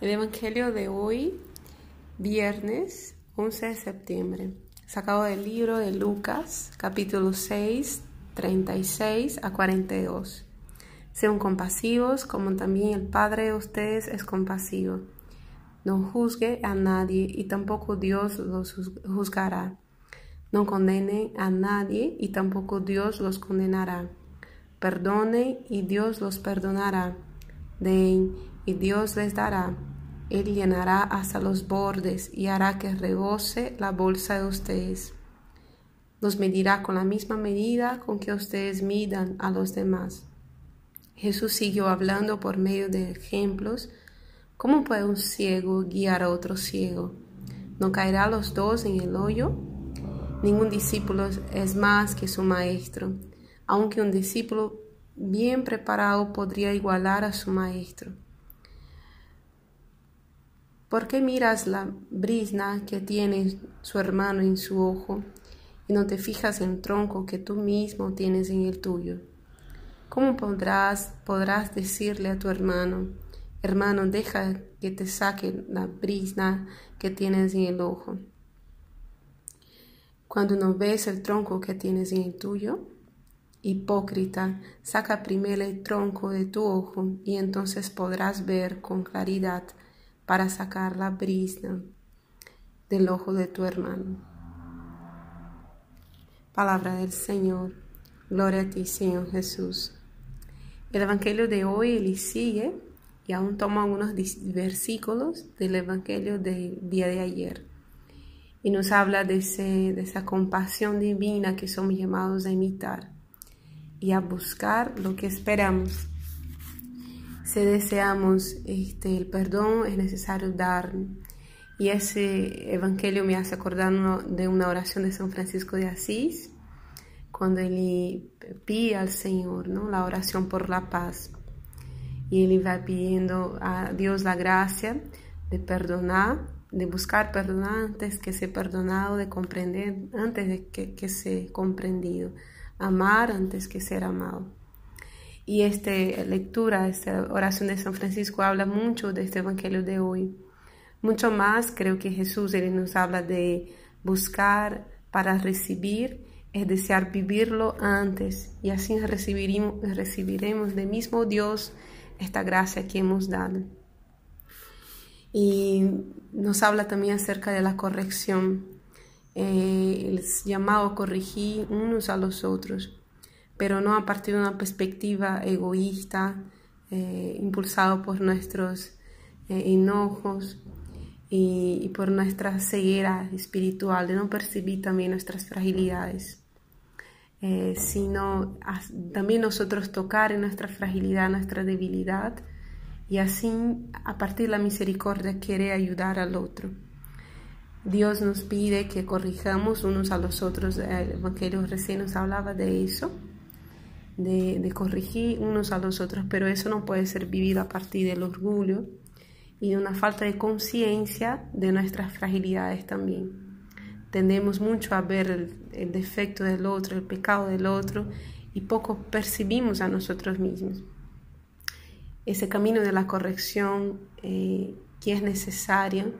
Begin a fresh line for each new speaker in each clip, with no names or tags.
El Evangelio de hoy, viernes 11 de septiembre, sacado del libro de Lucas, capítulo 6, 36 a 42. Sean compasivos como también el Padre de ustedes es compasivo. No juzgue a nadie y tampoco Dios los juzgará. No condene a nadie y tampoco Dios los condenará. Perdone y Dios los perdonará. Den Dios les dará. Él llenará hasta los bordes y hará que rebose la bolsa de ustedes. Los medirá con la misma medida con que ustedes midan a los demás. Jesús siguió hablando por medio de ejemplos. ¿Cómo puede un ciego guiar a otro ciego? ¿No caerá los dos en el hoyo? Ningún discípulo es más que su maestro, aunque un discípulo bien preparado podría igualar a su maestro. ¿Por qué miras la brisna que tiene su hermano en su ojo y no te fijas en el tronco que tú mismo tienes en el tuyo? ¿Cómo podrás, podrás decirle a tu hermano, hermano, deja que te saque la brisna que tienes en el ojo? Cuando no ves el tronco que tienes en el tuyo, hipócrita, saca primero el tronco de tu ojo y entonces podrás ver con claridad para sacar la brisna del ojo de tu hermano. Palabra del Señor. Gloria a ti, Señor Jesús. El Evangelio de hoy le sigue y aún toma algunos versículos del Evangelio del día de ayer. Y nos habla de esa compasión divina que somos llamados a imitar y a buscar lo que esperamos si deseamos este, el perdón, es necesario dar. Y ese evangelio me hace acordar de una oración de San Francisco de Asís, cuando él pide al Señor ¿no? la oración por la paz. Y él va pidiendo a Dios la gracia de perdonar, de buscar perdonar antes que ser perdonado, de comprender antes de que, que ser comprendido, amar antes que ser amado. Y esta lectura, esta oración de San Francisco habla mucho de este Evangelio de hoy. Mucho más creo que Jesús él nos habla de buscar para recibir, es desear vivirlo antes y así recibiremos, del mismo Dios esta gracia que hemos dado. Y nos habla también acerca de la corrección, eh, el llamado a corregir unos a los otros pero no a partir de una perspectiva egoísta, eh, impulsado por nuestros eh, enojos y, por nuestra ceguera espiritual, de no percibir también nuestras fragilidades, eh, sino también nosotros tocar en nuestra fragilidad, nuestra debilidad, y así a partir de la misericordia quiere ayudar al otro. Dios nos pide que corrijamos unos a los otros. El Evangelio recién nos hablaba de eso de, corregir unos a los otros, pero eso no puede ser vivido a partir del orgullo y de una falta de conciencia de nuestras fragilidades también. Tendemos mucho a ver el, defecto del otro, el pecado del otro, y poco percibimos a nosotros mismos. Ese camino de la corrección eh, que es necesario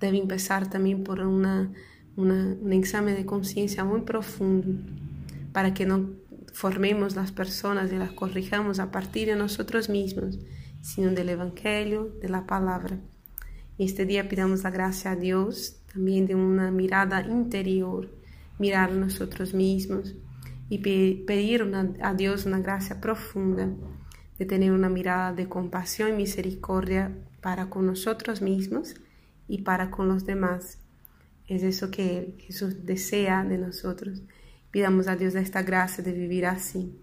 debe empezar también por una, un examen de conciencia muy profundo para que no formemos las personas y las corrijamos a partir de nosotros mismos, sino del Evangelio, de la palabra. Este día pidamos la gracia a Dios también de una mirada interior, mirar a nosotros mismos y pedir a Dios una gracia profunda de tener una mirada de compasión y misericordia para con nosotros mismos y para con los demás. Es eso que Jesús desea de nosotros. Pidamos a Dios esta gracia de vivir así,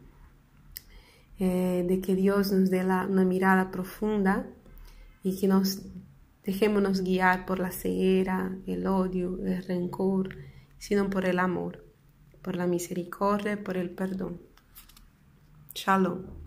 eh, de que Dios nos dé una mirada profunda y que nos dejémonos guiar por la ceguera, el odio, el rencor, sino por el amor, por la misericordia, por el perdón. Shalom.